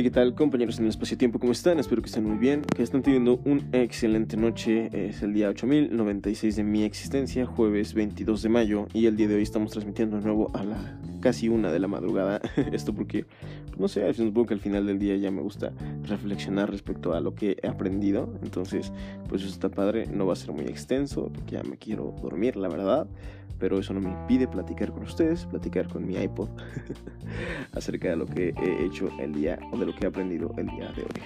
¿qué tal compañeros en el espacio-tiempo? ¿Cómo están? Espero que estén muy bien, que estén teniendo una excelente noche. Es el día 8096 de mi existencia, jueves 22 de mayo, y el día de hoy estamos transmitiendo de nuevo a la casi una de la madrugada. Esto porque, no sé, supongo que al final del día ya me gusta reflexionar respecto a lo que he aprendido. Entonces, pues eso está padre, no va a ser muy extenso, porque ya me quiero dormir, la verdad pero eso no me impide platicar con ustedes, platicar con mi iPod acerca de lo que he hecho el día o de lo que he aprendido el día de hoy.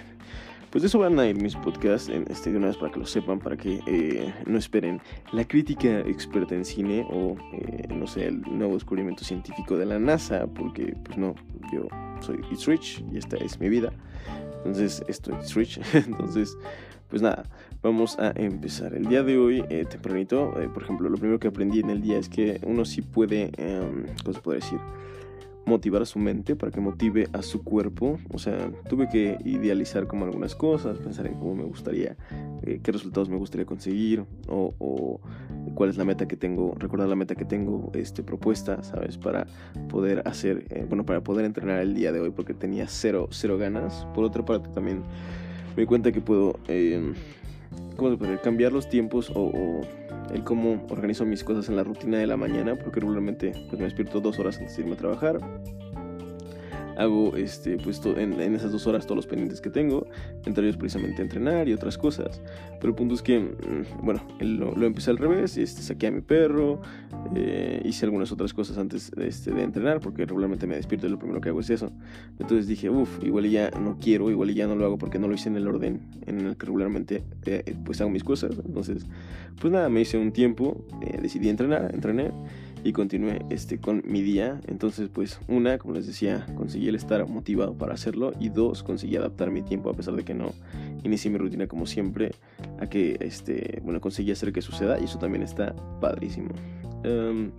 Pues de eso van a ir mis podcasts, en este, de una vez para que lo sepan, para que eh, no esperen la crítica experta en cine o, eh, no sé, el nuevo descubrimiento científico de la NASA, porque, pues no, yo soy It's Rich y esta es mi vida. Entonces, esto es Rich. Entonces, pues nada, vamos a empezar. El día de hoy, eh, tempranito, eh, por ejemplo, lo primero que aprendí en el día es que uno sí puede, eh, ¿cómo se puede decir? Motivar a su mente para que motive a su cuerpo. O sea, tuve que idealizar como algunas cosas, pensar en cómo me gustaría, eh, qué resultados me gustaría conseguir o, cuál es la meta que tengo, recordar la meta que tengo este, propuesta, ¿sabes? Para poder hacer, bueno, para poder entrenar el día de hoy porque tenía cero, cero ganas. Por otra parte también me di cuenta que puedo, eh, ¿cómo se puede? Cambiar los tiempos o, el cómo organizo mis cosas en la rutina de la mañana, porque regularmente pues, me despierto dos horas antes de irme a trabajar hago este, pues, en, en, esas dos horas todos los pendientes que tengo, entre ellos precisamente entrenar y otras cosas. Pero el punto es que, mm, bueno, lo, lo empecé al revés, este, saqué a mi perro, eh, hice algunas otras cosas antes este, de entrenar, porque regularmente me despierto y lo primero que hago es eso. Entonces dije, uff, igual ya no quiero, igual ya no lo hago porque no lo hice en el orden en el que regularmente eh, pues hago mis cosas. Entonces, pues nada, me hice un tiempo, eh, decidí entrenar, entrené y continué este, con mi día. Entonces, pues una, como les decía, conseguí el estar motivado para hacerlo y dos, conseguí adaptar mi tiempo a pesar de que no inicié mi rutina como siempre a que, este, bueno, conseguí hacer que suceda y eso también está padrísimo. Em,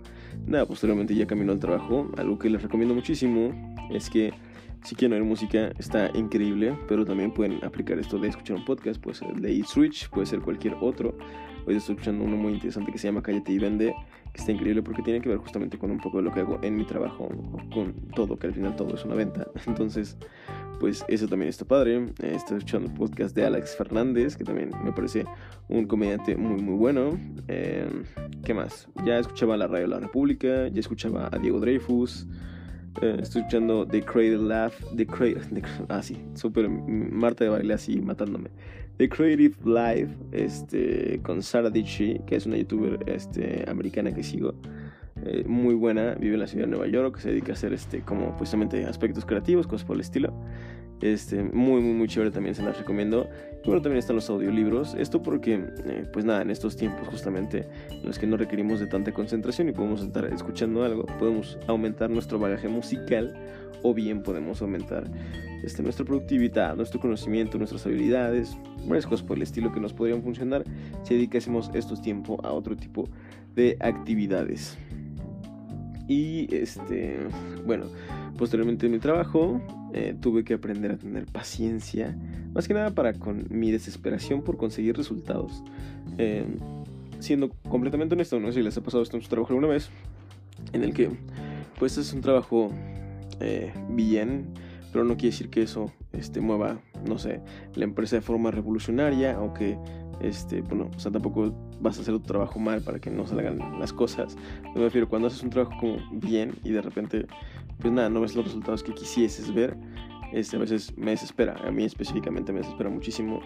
nada, posteriormente ya camino al trabajo. Algo que les recomiendo muchísimo es que si quieren oír música está increíble, pero también pueden aplicar esto de escuchar un podcast, puede ser de Switch, puede ser cualquier otro. Hoy estoy escuchando uno muy interesante que se llama Cállate y Vende, que está increíble porque tiene que ver justamente con un poco de lo que hago en mi trabajo, con todo, que al final todo es una venta. Entonces, pues eso también está padre. Estoy escuchando el podcast de Alex Fernández, que también me parece un comediante muy, muy bueno. Em, ¿Qué más? Ya escuchaba la radio la República, ya escuchaba a Diego Dreyfus. Eh, estoy escuchando The Cradle Laugh, The Cradle, ah sí, súper Marta de baile así matándome. The Creative Life este, con Sarah Ditchy, que es una youtuber este, americana que sigo. Eh, muy buena, vive en la ciudad de Nueva York, que se dedica a hacer este, como precisamente aspectos creativos, cosas por el estilo. Este, muy, muy, muy chévere también se las recomiendo. Y bueno, también están los audiolibros. Esto porque, eh, pues nada, en estos tiempos justamente en los que no requerimos de tanta concentración y podemos estar escuchando algo, podemos aumentar nuestro bagaje musical o bien podemos aumentar este, nuestra productividad, nuestro conocimiento, nuestras habilidades, varias cosas por el estilo que nos podrían funcionar si dedicásemos estos tiempos a otro tipo de actividades. Y este, bueno, posteriormente en mi trabajo eh, tuve que aprender a tener paciencia, más que nada para con mi desesperación por conseguir resultados. Eh, siendo completamente honesto, no sé si les ha pasado esto en su trabajo alguna vez, en el que pues es un trabajo eh, bien, pero no quiere decir que eso este, mueva, no sé, la empresa de forma revolucionaria o que, este, bueno, o sea, tampoco vas a hacer tu trabajo mal para que no salgan las cosas. Me refiero cuando haces un trabajo como bien y de repente, pues nada, no ves los resultados que quisieses ver, este, a veces me desespera, a mí específicamente me desespera muchísimo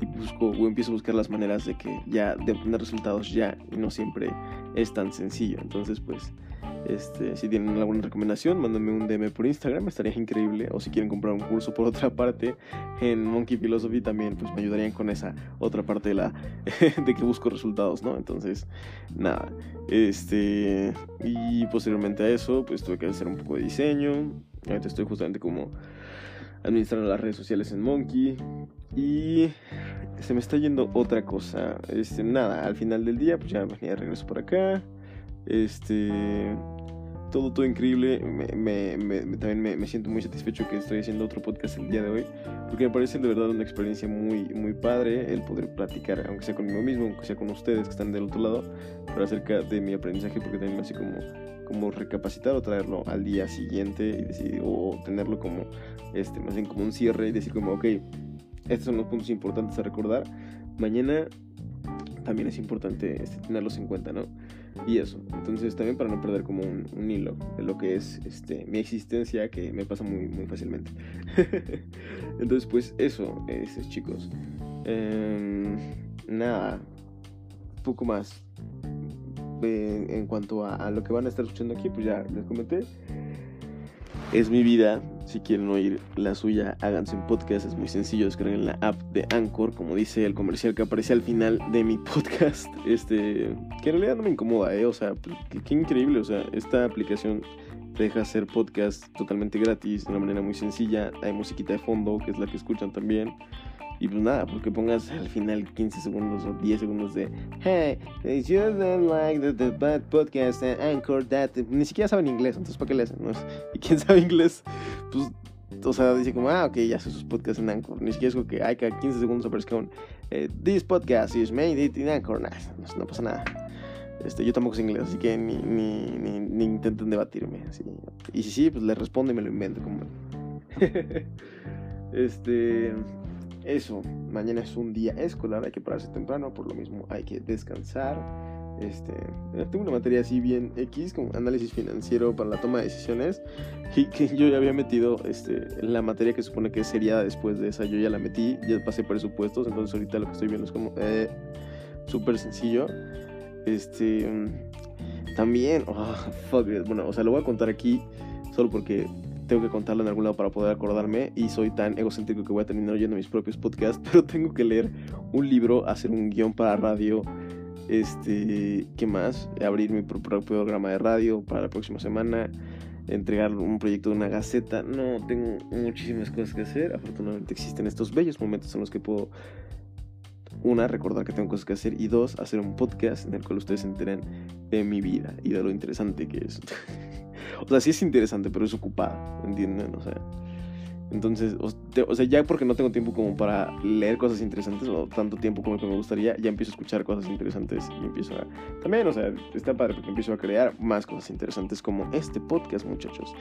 y busco o empiezo a buscar las maneras de que ya, de obtener resultados ya y no siempre es tan sencillo. Entonces, pues, este, si tienen alguna recomendación, mándenme un DM por Instagram, estaría increíble. O si quieren comprar un curso por otra parte en Monkey Philosophy también, pues me ayudarían con esa otra parte de la de que busco resultados, ¿no? Entonces, nada. Este, y posteriormente a eso, pues tuve que hacer un poco de diseño. Ahorita estoy justamente como administrando las redes sociales en Monkey. Y se me está yendo otra cosa. Este, nada, al final del día, pues ya venía de regreso por acá. Este. Todo, todo increíble. Me, también me, siento muy satisfecho que estoy haciendo otro podcast el día de hoy. Porque me parece de verdad una experiencia muy, muy padre el poder platicar, aunque sea conmigo mismo, aunque sea con ustedes que están del otro lado, pero acerca de mi aprendizaje, porque también me hace como como recapacitar o traerlo al día siguiente y decir, o tenerlo como, este, más bien como un cierre y decir como, ok, estos son los puntos importantes a recordar. Mañana también es importante este, tenerlos en cuenta, ¿no? Y eso, entonces también para no perder como un, hilo de lo que es este, mi existencia, que me pasa muy, muy fácilmente. entonces, pues eso, es, chicos. Em, nada, poco más. en cuanto a, a, lo que van a estar escuchando aquí, pues ya les comenté. Es mi vida, si quieren oír la suya, háganse un podcast. Es muy sencillo, descarguen la app de Anchor, como dice el comercial que aparece al final de mi podcast. Este, que en realidad no me incomoda, ¿eh? O sea, pues, qué, increíble. O sea, esta aplicación te deja hacer podcast totalmente gratis, de una manera muy sencilla. Hay musiquita de fondo, que es la que escuchan también. Y pues nada, porque pongas al final 15 segundos o 10 segundos de Hey, you don't like the, bad podcast and anchor that. Ni siquiera saben inglés, entonces ¿para qué le hacen? ¿no? Y quién sabe inglés, pues, o sea, dice como, ah, ok, ya hace sus podcasts en Anchor. Ni siquiera es como que hay cada 15 segundos aparezca un eh, This podcast is made it in Anchor. Nah, no, pasa nada. Este, yo tampoco sé inglés, así que ni, ni, ni, ni intenten debatirme. Y si sí, pues le respondo y me lo invento. Como... este eso, mañana es un día escolar, hay que pararse temprano, por lo mismo hay que descansar. Este, eh, tengo una materia así bien X, como análisis financiero para la toma de decisiones, y que yo ya había metido este, la materia que supone que sería después de esa, yo ya la metí, ya pasé presupuestos, entonces ahorita lo que estoy viendo es como eh, súper sencillo. Este, también, oh, fuck bueno, o sea, lo voy a contar aquí solo porque tengo que contarlo en algún lado para poder acordarme y soy tan egocéntrico que voy a terminar oyendo mis propios podcasts, pero tengo que leer un libro, hacer un guion para radio, este, ¿qué más? Abrir mi propio programa de radio para la próxima semana, entregar un proyecto de una gaceta. No, tengo muchísimas cosas que hacer. Afortunadamente existen estos bellos momentos en los que puedo una, recordar que tengo cosas que hacer y dos, hacer un podcast en el cual ustedes se enteren de mi vida y de lo interesante que es. O sea, sí es interesante, pero es ocupada, ¿entienden? O sea, entonces, o, sea, ya porque no tengo tiempo como para leer cosas interesantes o tanto tiempo como que me gustaría, ya empiezo a escuchar cosas interesantes y empiezo a... También, o sea, está padre porque empiezo a crear más cosas interesantes como este podcast, muchachos.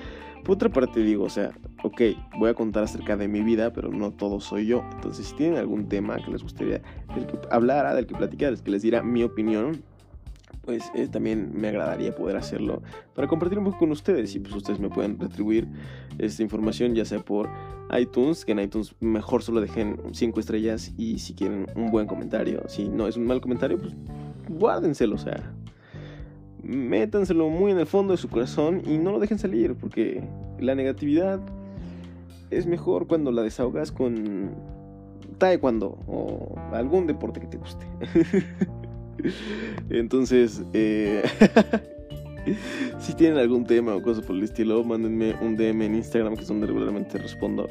Por otra parte digo, o sea, ok, voy a contar acerca de mi vida, pero no todo soy yo. Entonces, si tienen algún tema que les gustaría del que hablara, del que platicar, que les diera mi opinión, pues eh, también me agradaría poder hacerlo para compartir un poco con ustedes y pues ustedes me pueden retribuir esta información ya sea por iTunes, que en iTunes mejor solo dejen 5 estrellas y si quieren un buen comentario, si no es un mal comentario, pues guárdenselo, o sea, métanselo muy en el fondo de su corazón y no lo dejen salir porque la negatividad es mejor cuando la desahogas con taekwondo o algún deporte que te guste. Entonces, eh, si tienen algún tema o cosas por el estilo, mándenme un DM en Instagram, que es donde regularmente respondo.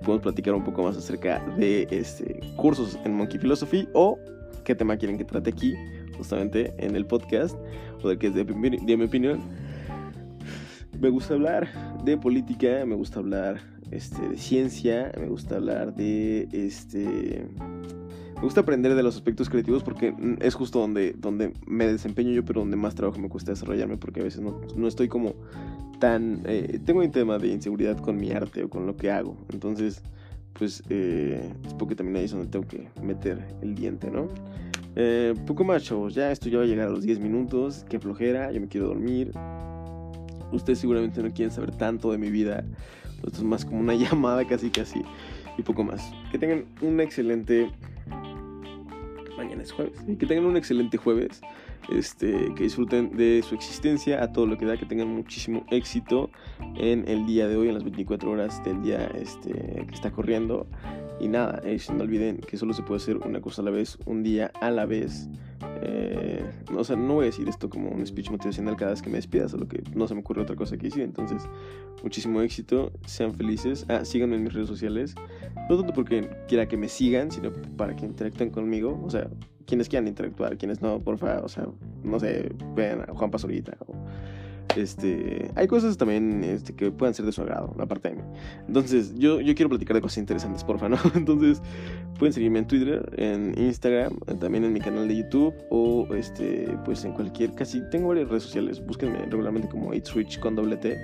Podemos platicar un poco más acerca de este, cursos en Monkey Philosophy o qué tema quieren que trate aquí, justamente en el podcast, o de que es de, de mi opinión. Me gusta hablar de política, me gusta hablar este, de ciencia, me gusta hablar de este me gusta aprender de los aspectos creativos porque es justo donde, donde me desempeño yo, pero donde más trabajo me cuesta desarrollarme porque a veces no, no estoy como tan... Eh, tengo un tema de inseguridad con mi arte o con lo que hago. Entonces, pues eh, es porque también ahí es donde tengo que meter el diente, ¿no? Eh, poco más, chavos. Ya esto ya va a llegar a los 10 minutos. Qué flojera, yo me quiero dormir. Ustedes seguramente no quieren saber tanto de mi vida. Esto es más como una llamada casi casi. Y poco más. Que tengan un excelente mañana es jueves. Y que tengan un excelente jueves. Este, que disfruten de su existencia a todo lo que da, que tengan muchísimo éxito en el día de hoy, en las 24 horas del día este, que está corriendo. Y nada, eh, no olviden que solo se puede hacer una cosa a la vez, un día a la vez. Eh, o sea, no voy a decir esto como un speech motivacional cada vez que me despida, solo que no se me ocurre otra cosa que decir. Entonces, muchísimo éxito, sean felices. Ah, síganme en mis redes sociales. No tanto porque quiera que me sigan, sino para que interactúen conmigo. O sea, quienes quieran interactuar, quienes no, porfa, o sea, no sé, vean a Juan Pasorita o este, hay cosas también este, que puedan ser de su agrado, aparte de mí. Entonces, yo, quiero platicar de cosas interesantes, porfa, ¿no? Entonces, pueden seguirme en Twitter, en Instagram, también en mi canal de YouTube o este, pues en cualquier, casi tengo varias redes sociales. Búsquenme regularmente como Rich con doble T.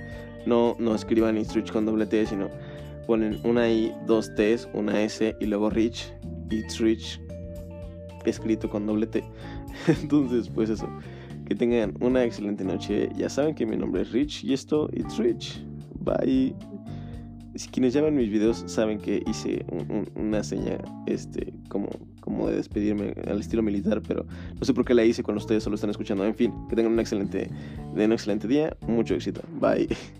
No, no escriban Rich con doble T, sino ponen una I, dos T's, una S y luego Rich. It's Rich escrito con doble T. Entonces, pues eso. Que tengan una excelente noche. Ya saben que mi nombre es Rich y esto It's Rich. Bye. Si quienes ya ven mis videos saben que hice una seña este como, como de despedirme al estilo militar, pero no sé por qué la hice cuando ustedes solo están escuchando. En fin, que tengan un excelente, un excelente día, mucho éxito. Bye.